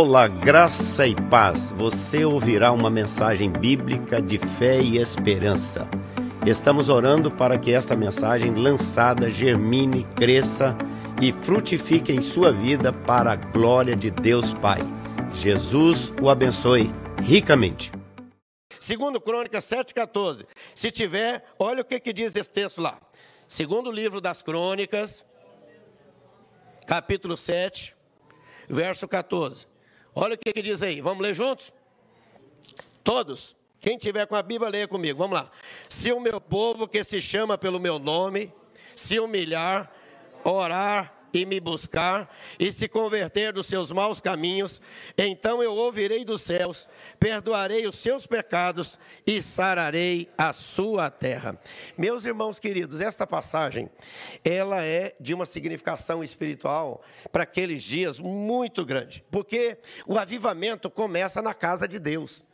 Olá, graça e paz. Você ouvirá uma mensagem bíblica de fé e esperança. Estamos orando para que esta mensagem lançada germine, cresça e frutifique em sua vida para a glória de Deus Pai. Jesus o abençoe ricamente. Segundo Crônicas 7,14. Se tiver, olha o que, que diz esse texto lá. Segundo livro das Crônicas, capítulo 7, verso 14. Olha o que, que diz aí. Vamos ler juntos? Todos. Quem tiver com a Bíblia, leia comigo. Vamos lá. Se o meu povo que se chama pelo meu nome se humilhar, orar e me buscar e se converter dos seus maus caminhos, então eu ouvirei dos céus, perdoarei os seus pecados e sararei a sua terra. Meus irmãos queridos, esta passagem, ela é de uma significação espiritual para aqueles dias muito grande, porque o avivamento começa na casa de Deus.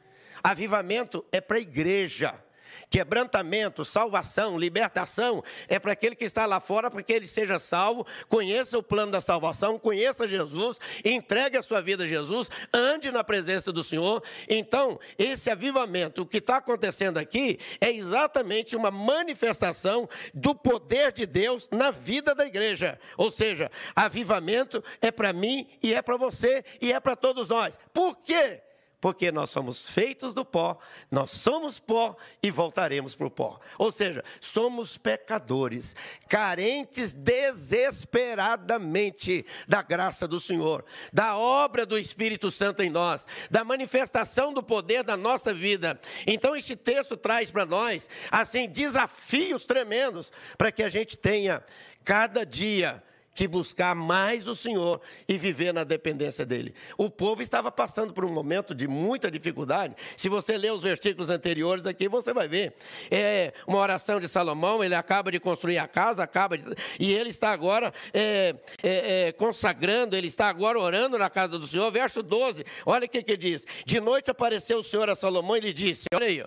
Avivamento é para a igreja. Quebrantamento, salvação, libertação é para aquele que está lá fora, para que ele seja salvo, conheça o plano da salvação, conheça Jesus, entregue a sua vida a Jesus, ande na presença do Senhor. Então, esse avivamento, o que está acontecendo aqui, é exatamente uma manifestação do poder de Deus na vida da igreja. Ou seja, avivamento é para mim e é para você e é para todos nós. Por quê? Porque nós somos feitos do pó, nós somos pó e voltaremos para o pó. Ou seja, somos pecadores, carentes desesperadamente da graça do Senhor, da obra do Espírito Santo em nós, da manifestação do poder da nossa vida. Então, este texto traz para nós, assim, desafios tremendos para que a gente tenha cada dia que buscar mais o Senhor e viver na dependência dele. O povo estava passando por um momento de muita dificuldade. Se você ler os versículos anteriores aqui, você vai ver. É uma oração de Salomão, ele acaba de construir a casa, acaba de, e ele está agora é, é, é, consagrando, ele está agora orando na casa do Senhor. Verso 12, olha o que, que diz: De noite apareceu o Senhor a Salomão e lhe disse: Olha aí,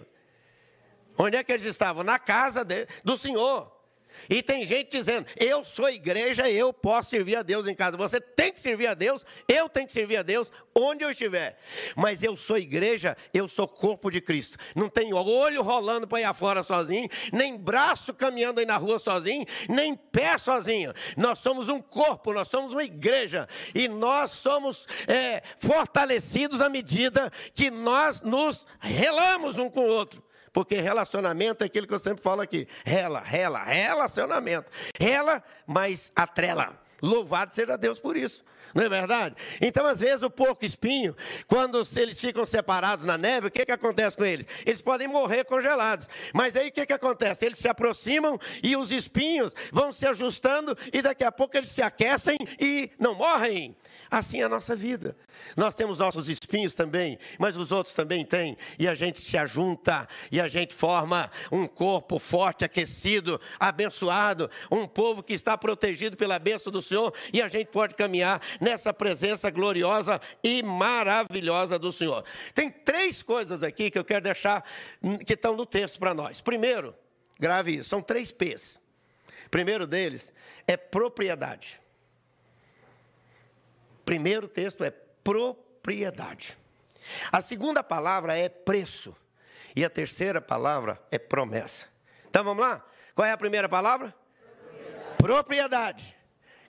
onde é que eles estavam? Na casa de, do Senhor. E tem gente dizendo: eu sou igreja, eu posso servir a Deus em casa. Você tem que servir a Deus, eu tenho que servir a Deus onde eu estiver. Mas eu sou igreja, eu sou corpo de Cristo. Não tenho olho rolando para ir afora sozinho, nem braço caminhando aí na rua sozinho, nem pé sozinho. Nós somos um corpo, nós somos uma igreja. E nós somos é, fortalecidos à medida que nós nos relamos um com o outro. Porque relacionamento é aquilo que eu sempre falo aqui. Rela, rela, relacionamento. Rela, mas atrela. Louvado seja Deus por isso. Não é verdade? Então, às vezes, o porco espinho, quando eles ficam separados na neve, o que, que acontece com eles? Eles podem morrer congelados. Mas aí o que, que acontece? Eles se aproximam e os espinhos vão se ajustando e daqui a pouco eles se aquecem e não morrem. Assim é a nossa vida. Nós temos nossos espinhos também, mas os outros também têm. E a gente se ajunta e a gente forma um corpo forte, aquecido, abençoado, um povo que está protegido pela bênção do Senhor e a gente pode caminhar nessa presença gloriosa e maravilhosa do Senhor. Tem três coisas aqui que eu quero deixar que estão no texto para nós. Primeiro, grave isso, são três P's. Primeiro deles é propriedade. Primeiro texto é propriedade. A segunda palavra é preço. E a terceira palavra é promessa. Então vamos lá? Qual é a primeira palavra? Propriedade. propriedade.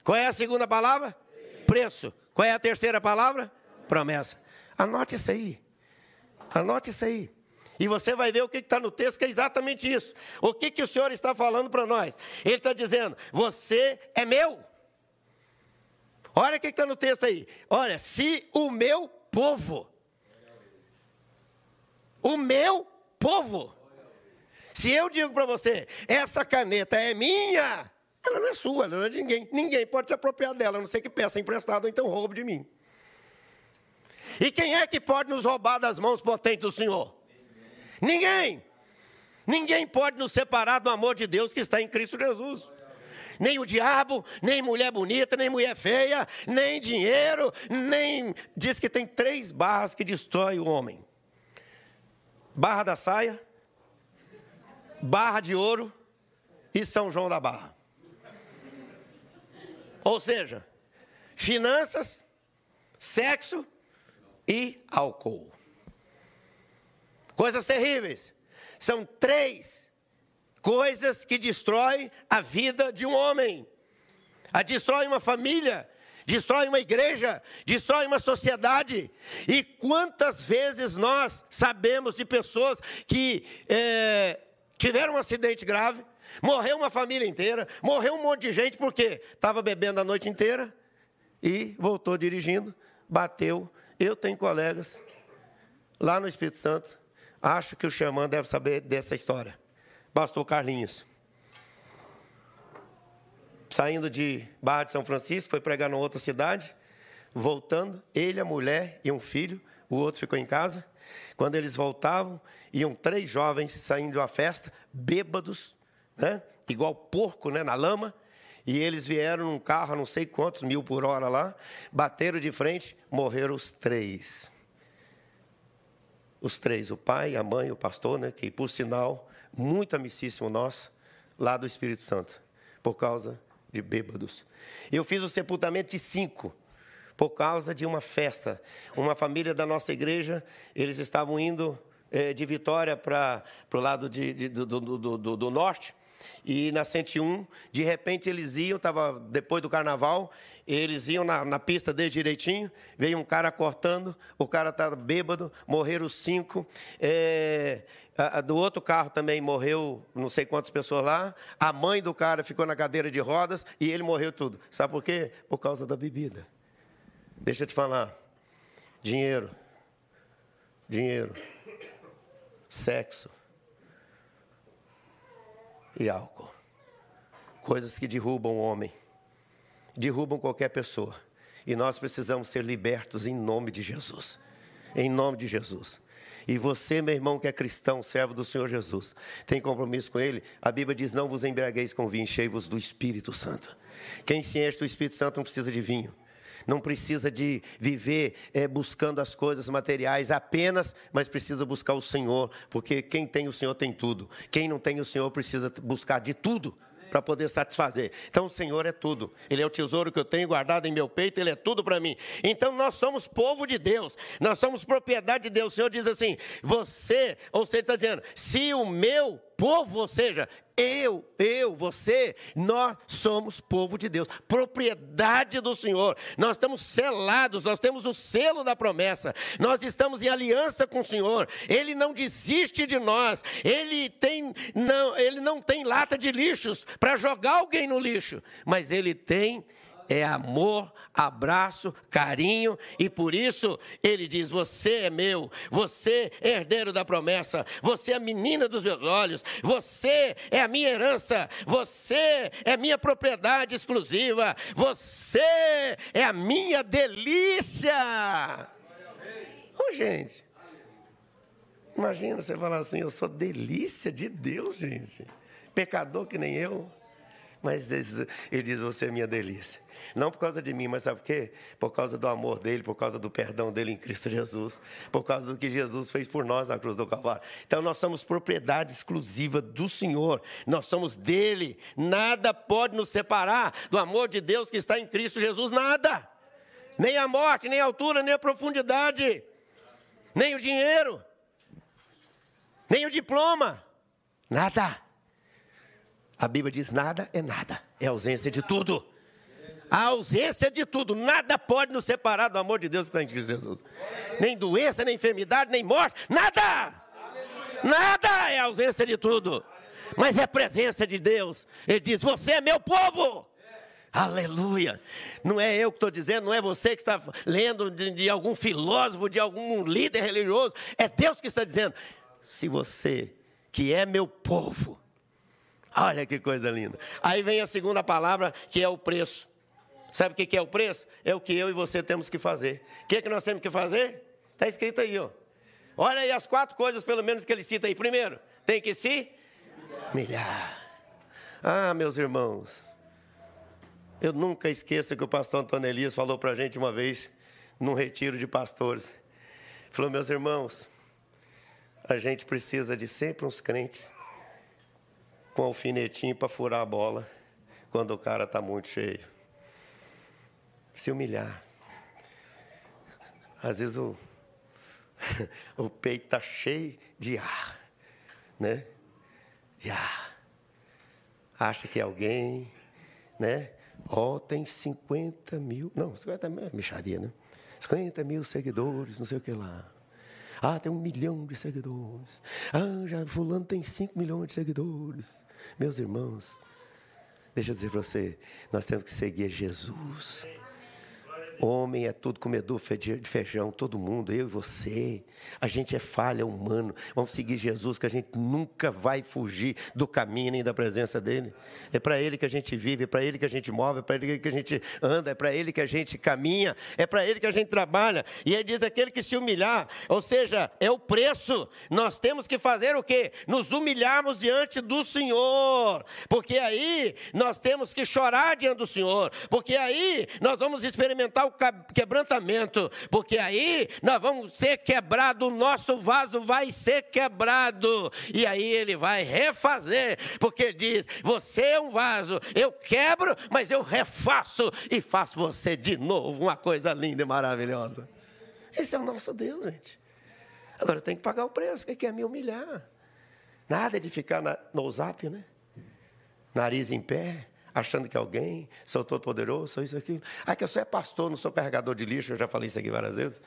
Qual é a segunda palavra? Preço. Qual é a terceira palavra? Promessa. Anote isso aí. Anote isso aí. E você vai ver o que está no texto, que é exatamente isso. O que, que o Senhor está falando para nós? Ele está dizendo: Você é meu. Olha o que está no texto aí. Olha, se o meu povo, o meu povo, se eu digo para você, essa caneta é minha, ela não é sua, ela não é de ninguém. Ninguém pode se apropriar dela, a não ser que peça emprestado ou então roubo de mim. E quem é que pode nos roubar das mãos potentes do Senhor? Ninguém. Ninguém pode nos separar do amor de Deus que está em Cristo Jesus. Nem o diabo, nem mulher bonita, nem mulher feia, nem dinheiro, nem. Diz que tem três barras que destrói o homem: barra da saia, barra de ouro e São João da Barra. Ou seja, finanças, sexo e álcool. Coisas terríveis. São três coisas que destroem a vida de um homem. A destrói uma família, destrói uma igreja, destrói uma sociedade. E quantas vezes nós sabemos de pessoas que é, tiveram um acidente grave, morreu uma família inteira, morreu um monte de gente porque estava bebendo a noite inteira e voltou dirigindo, bateu. Eu tenho colegas lá no Espírito Santo, acho que o Xamã deve saber dessa história. Pastor Carlinhos saindo de Barra de São Francisco, foi pregar numa outra cidade, voltando, ele, a mulher e um filho, o outro ficou em casa. Quando eles voltavam, iam três jovens saindo de uma festa, bêbados, né? igual porco né? na lama, e eles vieram num carro não sei quantos mil por hora lá, bateram de frente, morreram os três. Os três, o pai, a mãe, o pastor, né? que por sinal, muito amicíssimo nosso, lá do Espírito Santo, por causa de bêbados. Eu fiz o sepultamento de cinco, por causa de uma festa. Uma família da nossa igreja, eles estavam indo é, de Vitória para o lado de, de, do, do, do, do norte, e na 101, de repente eles iam, estava depois do carnaval, eles iam na, na pista desde direitinho, veio um cara cortando, o cara estava bêbado, morreram cinco. É, a, a, do outro carro também morreu não sei quantas pessoas lá. A mãe do cara ficou na cadeira de rodas e ele morreu tudo. Sabe por quê? Por causa da bebida. Deixa eu te falar. Dinheiro. Dinheiro. Sexo e álcool. Coisas que derrubam o homem, derrubam qualquer pessoa. E nós precisamos ser libertos em nome de Jesus. Em nome de Jesus. E você, meu irmão, que é cristão, servo do Senhor Jesus, tem compromisso com Ele? A Bíblia diz: Não vos embriagueis com vinho, enchei-vos do Espírito Santo. Quem se enche do Espírito Santo não precisa de vinho não precisa de viver é, buscando as coisas materiais apenas, mas precisa buscar o Senhor, porque quem tem o Senhor tem tudo. Quem não tem o Senhor precisa buscar de tudo para poder satisfazer. Então o Senhor é tudo. Ele é o tesouro que eu tenho guardado em meu peito, ele é tudo para mim. Então nós somos povo de Deus, nós somos propriedade de Deus. O Senhor diz assim: você, ou você está dizendo, se o meu povo, ou seja, eu, eu, você, nós somos povo de Deus, propriedade do Senhor. Nós estamos selados, nós temos o selo da promessa. Nós estamos em aliança com o Senhor. Ele não desiste de nós. Ele tem não, ele não tem lata de lixos para jogar alguém no lixo, mas ele tem é amor, abraço, carinho, e por isso ele diz: Você é meu, você é herdeiro da promessa, você é a menina dos meus olhos, você é a minha herança, você é minha propriedade exclusiva, você é a minha delícia. Oh, gente, imagina você falar assim: Eu sou delícia de Deus, gente, pecador que nem eu. Mas ele diz: Você é minha delícia. Não por causa de mim, mas sabe por quê? Por causa do amor dele, por causa do perdão dele em Cristo Jesus, por causa do que Jesus fez por nós na cruz do Calvário. Então nós somos propriedade exclusiva do Senhor, nós somos dele. Nada pode nos separar do amor de Deus que está em Cristo Jesus, nada. Nem a morte, nem a altura, nem a profundidade, nem o dinheiro, nem o diploma, nada. A Bíblia diz: nada é nada, é ausência de tudo. A ausência de tudo, nada pode nos separar do amor de Deus que está em Cristo Jesus. Nem doença, nem enfermidade, nem morte, nada. Nada é ausência de tudo, mas é presença de Deus. Ele diz: Você é meu povo. Aleluia! Não é eu que estou dizendo, não é você que está lendo de, de, algum filósofo, de algum líder religioso, é Deus que está dizendo. Se você, que é meu povo, olha que coisa linda. Aí vem a segunda palavra, que é o preço. Sabe o que é o preço? É o que eu e você temos que fazer. O que, é que nós temos que fazer? Está escrito aí, ó. Olha aí as quatro coisas, pelo menos, que ele cita aí. Primeiro, tem que se humilhar. Ah, meus irmãos, eu nunca esqueço que o pastor Antônio Elias falou para a gente uma vez, num retiro de pastores. Falou, meus irmãos, a gente precisa de sempre uns crentes com alfinetinho para furar a bola quando o cara está muito cheio se humilhar. Às vezes o, o peito está cheio de ar, né? De ar. Acha que alguém, né? Ó, oh, tem 50 mil, não, 50 mil é mexaria, né? 50 mil seguidores, não sei o que lá. Ah, tem um milhão de seguidores. Ah, já fulano tem 5 milhões de seguidores. Meus irmãos, deixa eu dizer para você, nós temos que seguir Jesus. Homem é tudo comedor de feijão, todo mundo, eu e você. A gente é falha humano. Vamos seguir Jesus, que a gente nunca vai fugir do caminho nem da presença dele. É para ele que a gente vive, é para ele que a gente move, é para ele que a gente anda, é para ele que a gente caminha, é para ele que a gente trabalha. E ele diz aquele que se humilhar, ou seja, é o preço. Nós temos que fazer o quê? Nos humilharmos diante do Senhor. Porque aí nós temos que chorar diante do Senhor. Porque aí nós vamos experimentar quebrantamento, porque aí nós vamos ser quebrado, o nosso vaso vai ser quebrado, e aí ele vai refazer, porque diz: Você é um vaso, eu quebro, mas eu refaço e faço você de novo, uma coisa linda e maravilhosa. Esse é o nosso Deus, gente. Agora tenho que pagar o preço, que quer me humilhar. Nada de ficar na, no zap, né? Nariz em pé, achando que alguém, sou todo poderoso, sou isso, aquilo. Ah, que eu sou é pastor, não sou carregador de lixo, eu já falei isso aqui várias vezes.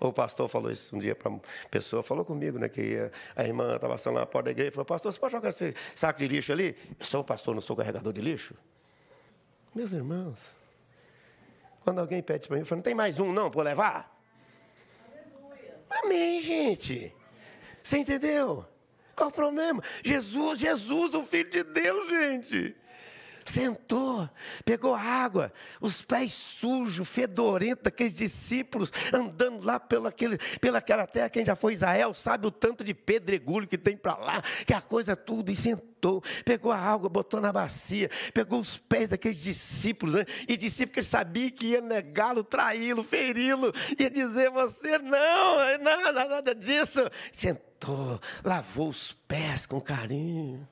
O pastor falou isso um dia para uma pessoa, falou comigo, né, que a irmã estava passando na porta da igreja e falou, pastor, você pode jogar esse saco de lixo ali? Eu sou pastor, não sou carregador de lixo? Meus irmãos, quando alguém pede para mim, eu falo, não tem mais um não para levar? Aleluia. Amém, gente. Você entendeu? Qual o problema? Jesus, Jesus, o Filho de Deus, gente sentou, pegou água, os pés sujos, fedorentos, aqueles discípulos andando lá pela, aquele, pelaquela terra. Quem já foi Israel sabe o tanto de pedregulho que tem para lá, que a coisa tudo, e sentou, pegou a água, botou na bacia, pegou os pés daqueles discípulos, né? e discípulo que sabia que ia negá-lo, traí-lo, feri-lo, ia dizer: Você não, não, nada disso. Sentou, lavou os pés com carinho.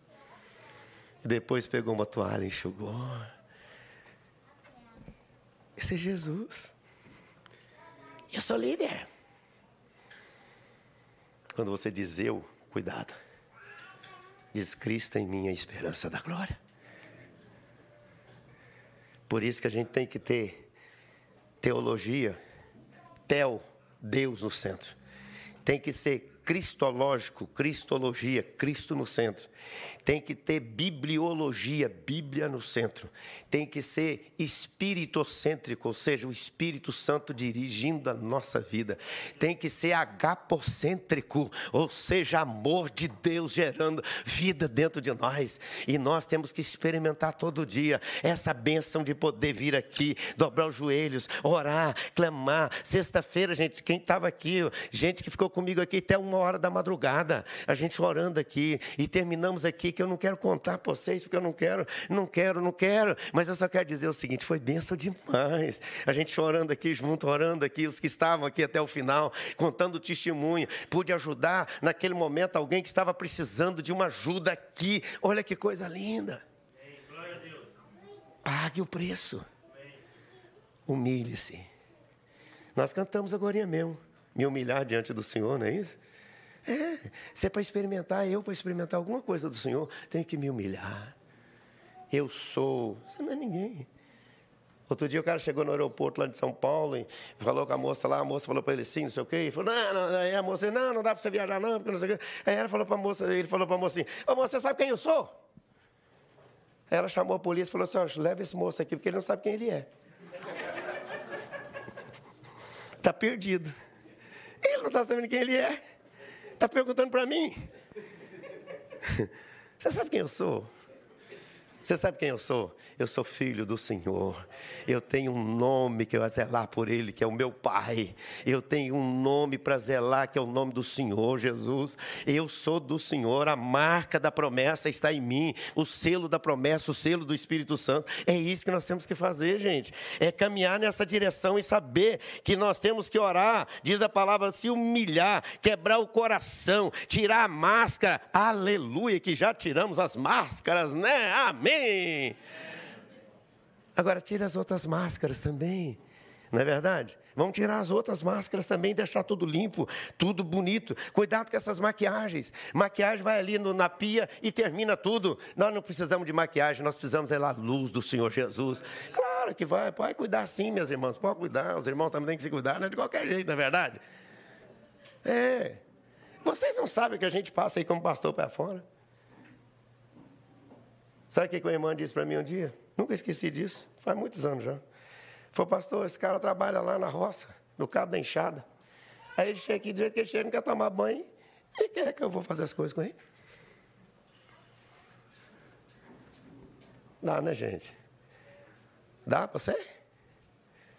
E depois pegou uma toalha e enxugou. Esse é Jesus. Eu sou líder. Quando você diz eu, cuidado. Diz Cristo em mim a esperança da glória. Por isso que a gente tem que ter teologia, tel, Deus no centro. Tem que ser cristológico, cristologia, Cristo no centro. Tem que ter bibliologia, Bíblia no centro. Tem que ser espiritocêntrico, ou seja, o Espírito Santo dirigindo a nossa vida. Tem que ser agapocêntrico, ou seja, amor de Deus gerando vida dentro de nós. E nós temos que experimentar todo dia essa bênção de poder vir aqui, dobrar os joelhos, orar, clamar. Sexta-feira, gente, quem estava aqui, gente que ficou comigo aqui até uma hora da madrugada, a gente orando aqui e terminamos aqui que eu não quero contar para vocês, porque eu não quero, não quero, não quero, mas eu só quero dizer o seguinte: foi bênção demais. A gente orando aqui junto, orando aqui, os que estavam aqui até o final, contando o testemunho, pude ajudar naquele momento alguém que estava precisando de uma ajuda aqui. Olha que coisa linda. Pague o preço. Humilhe-se. Nós cantamos agora mesmo. Me humilhar diante do Senhor, não é isso? É, se é para experimentar, eu para experimentar alguma coisa do Senhor, tenho que me humilhar. Eu sou, você não é ninguém. Outro dia o cara chegou no aeroporto lá de São Paulo e falou com a moça lá, a moça falou para ele sim, não sei o quê, e falou, não, não, aí a moça, não, não dá para você viajar não, porque não sei o quê. Aí ela falou para a moça, ele falou para a moça assim, ô moça, você sabe quem eu sou? Aí ela chamou a polícia e falou assim, leva esse moço aqui, porque ele não sabe quem ele é. Está perdido. Ele não está sabendo quem ele é. Está perguntando para mim? Você sabe quem eu sou? Você sabe quem eu sou? Eu sou filho do Senhor. Eu tenho um nome que eu vou zelar por Ele, que é o meu Pai. Eu tenho um nome para zelar, que é o nome do Senhor Jesus. Eu sou do Senhor. A marca da promessa está em mim. O selo da promessa, o selo do Espírito Santo. É isso que nós temos que fazer, gente. É caminhar nessa direção e saber que nós temos que orar. Diz a palavra, se humilhar, quebrar o coração, tirar a máscara. Aleluia, que já tiramos as máscaras, né? Amém. Amém. Agora tira as outras máscaras também. Não é verdade? Vamos tirar as outras máscaras também, deixar tudo limpo, tudo bonito. Cuidado com essas maquiagens. Maquiagem vai ali no, na pia e termina tudo. Nós não precisamos de maquiagem, nós precisamos é lá luz do Senhor Jesus. Claro que vai, pode cuidar sim, minhas irmãs, pode cuidar. Os irmãos também têm que se cuidar, né? de qualquer jeito, não é verdade? É. Vocês não sabem o que a gente passa aí como pastor para fora? Sabe o que a irmã disse para mim um dia? Nunca esqueci disso, faz muitos anos já. Falou, pastor, esse cara trabalha lá na roça, no cabo da enxada. Aí ele chega aqui, do jeito que ele chega, não quer tomar banho. E quer que eu vou fazer as coisas com ele? Dá, né, gente? Dá para você?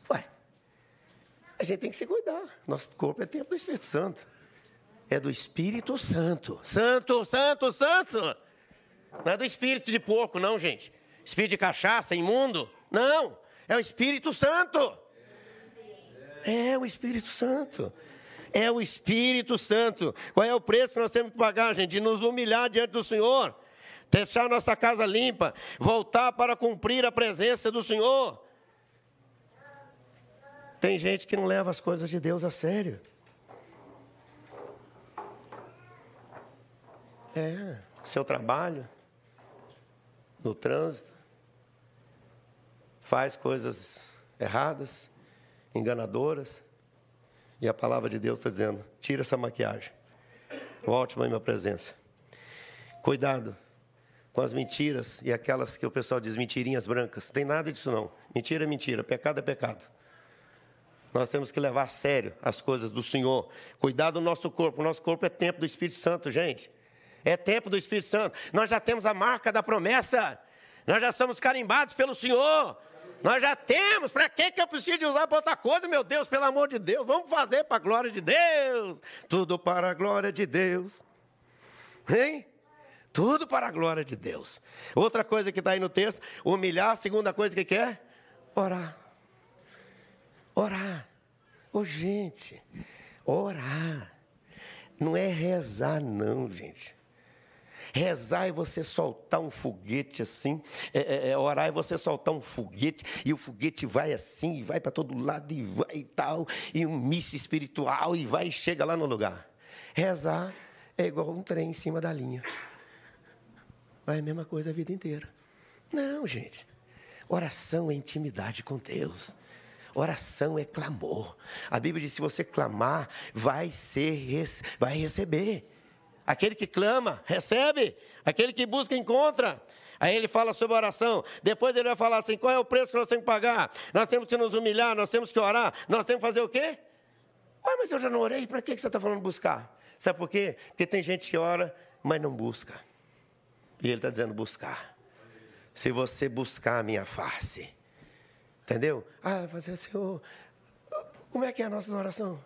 Ué, a gente tem que se cuidar. Nosso corpo é templo do Espírito Santo. É do Espírito Santo. Santo, santo, santo. Não é do espírito de porco, não, gente. Espírito de cachaça, imundo. Não. É o Espírito Santo. É o Espírito Santo. É o Espírito Santo. Qual é o preço que nós temos que pagar, gente? De nos humilhar diante do Senhor, deixar nossa casa limpa, voltar para cumprir a presença do Senhor. Tem gente que não leva as coisas de Deus a sério. É, seu trabalho, no trânsito, faz coisas erradas, enganadoras, e a palavra de Deus está dizendo: tira essa maquiagem, volte a minha presença. Cuidado com as mentiras e aquelas que o pessoal diz mentirinhas brancas. Não tem nada disso não. Mentira é mentira, pecado é pecado. Nós temos que levar a sério as coisas do Senhor. Cuidar do nosso corpo. O nosso corpo é tempo do Espírito Santo, gente. É tempo do Espírito Santo. Nós já temos a marca da promessa. Nós já somos carimbados pelo Senhor. Nós já temos, para que eu preciso de usar para outra coisa, meu Deus, pelo amor de Deus? Vamos fazer para a glória de Deus. Tudo para a glória de Deus. Hein? Tudo para a glória de Deus. Outra coisa que está aí no texto, humilhar. Segunda coisa que quer? Orar. Orar. Ô, oh, gente, orar. Não é rezar, não, gente. Rezar é você soltar um foguete assim, é, é, é, orar é você soltar um foguete, e o foguete vai assim, e vai para todo lado, e vai e tal, e um míssil espiritual, e vai e chega lá no lugar. Rezar é igual um trem em cima da linha. Vai a mesma coisa a vida inteira. Não, gente. Oração é intimidade com Deus. Oração é clamor. A Bíblia diz: se você clamar, vai ser, vai receber. Aquele que clama, recebe. Aquele que busca, encontra. Aí ele fala sobre oração. Depois ele vai falar assim: qual é o preço que nós temos que pagar? Nós temos que nos humilhar, nós temos que orar, nós temos que fazer o quê? Ué, mas eu já não orei, para que você está falando buscar? Sabe por quê? Porque tem gente que ora, mas não busca. E ele está dizendo buscar. Se você buscar a minha face, entendeu? Ah, fazer, Senhor, como é que é a nossa oração?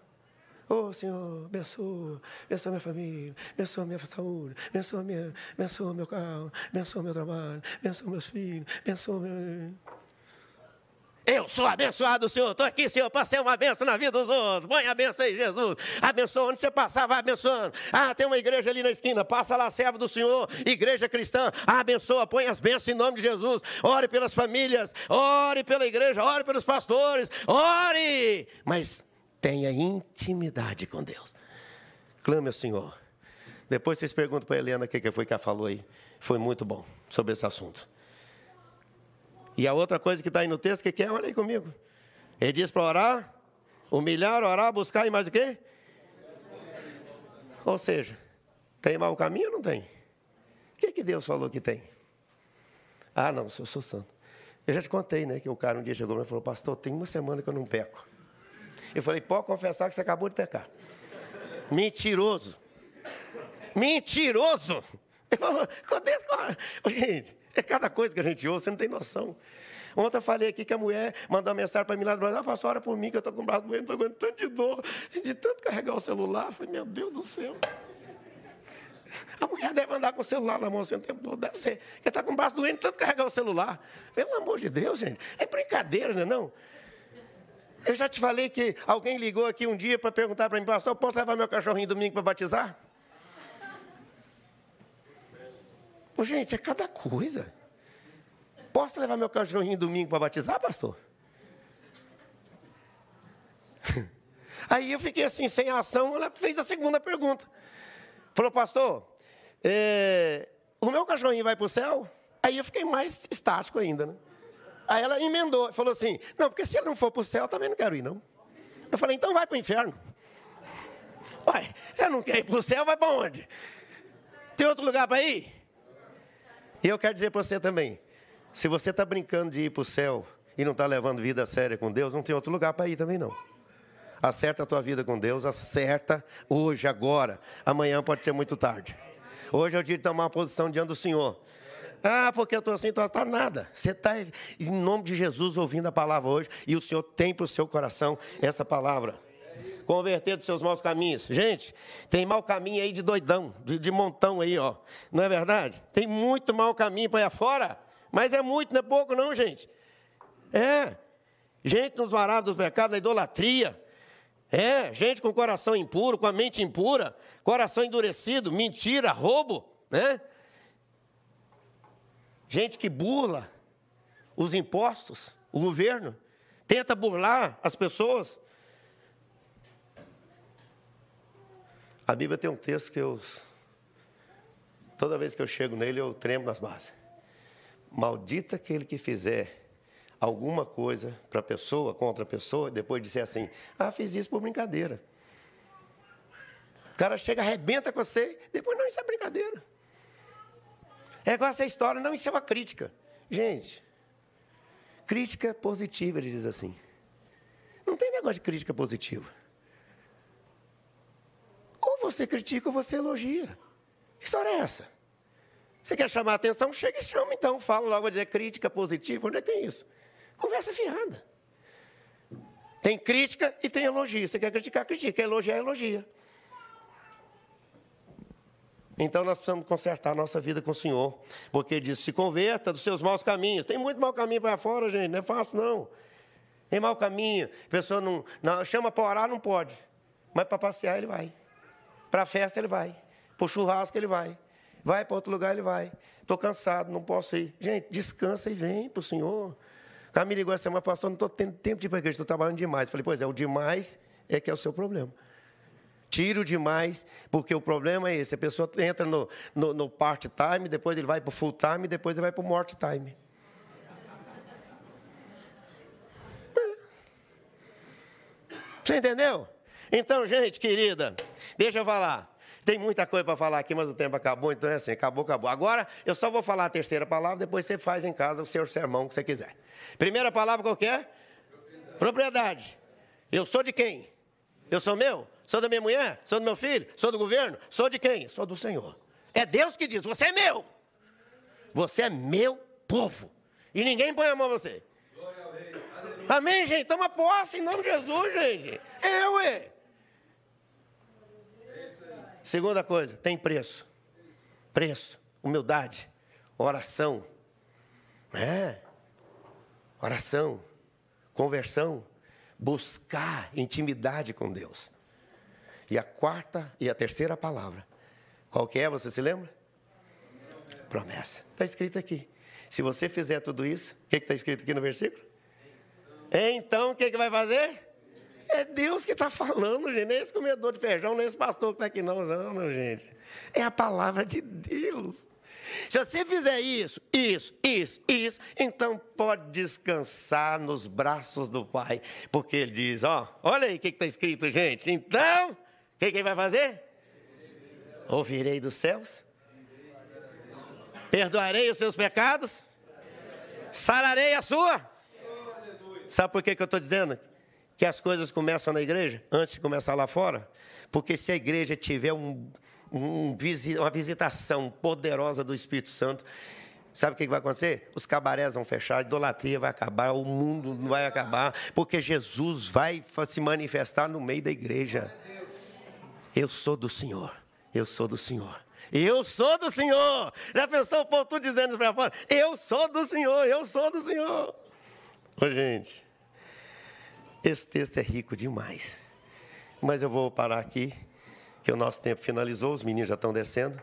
Oh, Senhor, abençoa, abençoa minha família, abençoa minha saúde, abençoa, minha, abençoa meu carro, abençoa meu trabalho, abençoa meus filhos, abençoa meu. Eu sou abençoado, Senhor. Estou aqui, Senhor, para ser uma benção na vida dos outros. Põe a benção aí, Jesus. Abençoa onde você passar, vai abençoando. Ah, tem uma igreja ali na esquina. Passa lá, servo do Senhor, igreja cristã. Abençoa, põe as bênçãos em nome de Jesus. Ore pelas famílias, ore pela igreja, ore pelos pastores, ore. Mas tenha intimidade com Deus. Clame ao Senhor. Depois vocês perguntam para a Helena o que foi que ela falou aí. Foi muito bom sobre esse assunto. E a outra coisa que está aí no texto, o que, é? Olha aí comigo. Ele diz para orar, humilhar, orar, buscar e mais o quê? Ou seja, tem mau caminho ou não tem? O que, que Deus falou que tem? Ah, não, eu sou santo. Eu já te contei, né, que o cara um dia chegou e falou, pastor, tem uma semana que eu não peco. Eu falei, pode confessar que você acabou de pecar. Mentiroso. Mentiroso. Ele falou, gente, é cada coisa que a gente ouve, você não tem noção. Ontem eu falei aqui que a mulher mandou uma mensagem para mim lá do Brasil, ah, pastor, ora por mim, que eu estou com o braço doendo, estou aguentando tanto de dor, de tanto carregar o celular. Eu falei, meu Deus do céu. A mulher deve andar com o celular na mão assim o tempo todo, deve ser. Porque está com o braço doendo, tanto carregar o celular. Pelo amor de Deus, gente. É brincadeira, não é não? Eu já te falei que alguém ligou aqui um dia para perguntar para mim, pastor, posso levar meu cachorrinho domingo para batizar? Pô, gente, é cada coisa. Posso levar meu cachorrinho domingo para batizar, pastor? Aí eu fiquei assim, sem ação, ela fez a segunda pergunta. Falou, pastor, é, o meu cachorrinho vai para o céu? Aí eu fiquei mais estático ainda, né? Aí ela emendou, falou assim, não, porque se ele não for para o céu, eu também não quero ir, não. Eu falei, então vai para o inferno. Ué, você não quer ir para o céu, vai para onde? Tem outro lugar para ir? E eu quero dizer para você também, se você está brincando de ir para o céu e não está levando vida séria com Deus, não tem outro lugar para ir também não. Acerta a tua vida com Deus, acerta hoje, agora. Amanhã pode ser muito tarde. Hoje é o dia de tomar uma posição diante do Senhor. Ah, porque eu estou assim, então está nada. Você está, em nome de Jesus, ouvindo a palavra hoje, e o Senhor tem para o seu coração essa palavra. Converter dos seus maus caminhos. Gente, tem mau caminho aí de doidão, de, de montão aí, ó. Não é verdade? Tem muito mau caminho para aí fora. Mas é muito, não é pouco, não, gente. É. Gente nos varados do pecado, da idolatria. É, gente com coração impuro, com a mente impura, coração endurecido, mentira, roubo, né? Gente que burla os impostos, o governo, tenta burlar as pessoas. A Bíblia tem um texto que eu. Toda vez que eu chego nele, eu tremo nas bases. Maldita aquele que fizer alguma coisa para a pessoa, contra a pessoa, depois disser assim: ah, fiz isso por brincadeira. O cara chega, arrebenta com você, depois, não, isso é brincadeira. É igual essa história, não, isso é uma crítica. Gente, crítica positiva, ele diz assim. Não tem negócio de crítica positiva. Ou você critica ou você elogia. Que história é essa? Você quer chamar a atenção? Chega e chama então. Fala logo, dizer crítica positiva. Onde é que tem isso? Conversa fiada. Tem crítica e tem elogio. Você quer criticar, critica. Quer elogiar, elogia. Então nós precisamos consertar a nossa vida com o Senhor. Porque ele diz: se converta dos seus maus caminhos. Tem muito mau caminho para fora, gente. Não é fácil, não. Tem mau caminho. A pessoa não, não chama para orar, não pode. Mas para passear, ele vai. Para a festa, ele vai. Para o churrasco, ele vai. Vai para outro lugar, ele vai. Estou cansado, não posso ir. Gente, descansa e vem para o Senhor. Cara me ligou essa semana, pastor, não estou tendo tempo de ir para a igreja, estou trabalhando demais. falei, pois é, o demais é que é o seu problema. Tiro demais, porque o problema é esse. A pessoa entra no, no, no part-time, depois ele vai para o full-time, depois ele vai para o mort-time. É. Você entendeu? Então, gente querida, deixa eu falar. Tem muita coisa para falar aqui, mas o tempo acabou, então é assim, acabou, acabou. Agora, eu só vou falar a terceira palavra, depois você faz em casa o seu sermão que você quiser. Primeira palavra qual é? Propriedade. Propriedade. Eu sou de quem? Eu sou meu? Sou da minha mulher? Sou do meu filho? Sou do governo? Sou de quem? Sou do Senhor. É Deus que diz: você é meu. Você é meu povo. E ninguém põe a mão em você. Amém, gente? Toma posse em nome de Jesus, gente. É, ué. Segunda coisa, tem preço. Preço, humildade, oração. É. Oração, conversão, buscar intimidade com Deus. E a quarta e a terceira palavra, qual que é? Você se lembra? Promessa. Está escrito aqui. Se você fizer tudo isso, o que está escrito aqui no versículo? Então, o que, que vai fazer? É Deus que está falando, gente. Nem esse comedor de feijão, nem esse pastor que está aqui, não, não, não, gente. É a palavra de Deus. Se você fizer isso, isso, isso, isso, então pode descansar nos braços do Pai. Porque Ele diz: ó, olha aí o que está escrito, gente. Então, o que, que Ele vai fazer? Ouvirei dos céus, perdoarei os seus pecados, sararei a sua. Sabe por que, que eu estou dizendo? que as coisas começam na igreja antes de começar lá fora? Porque se a igreja tiver um, um, uma visitação poderosa do Espírito Santo, sabe o que vai acontecer? Os cabarés vão fechar, a idolatria vai acabar, o mundo não vai acabar, porque Jesus vai se manifestar no meio da igreja. Eu sou do Senhor, eu sou do Senhor. Eu sou do Senhor. Já pensou o povo tudo dizendo para fora? Eu sou do Senhor, eu sou do Senhor. Ô, gente, esse texto é rico demais. Mas eu vou parar aqui, que o nosso tempo finalizou, os meninos já estão descendo.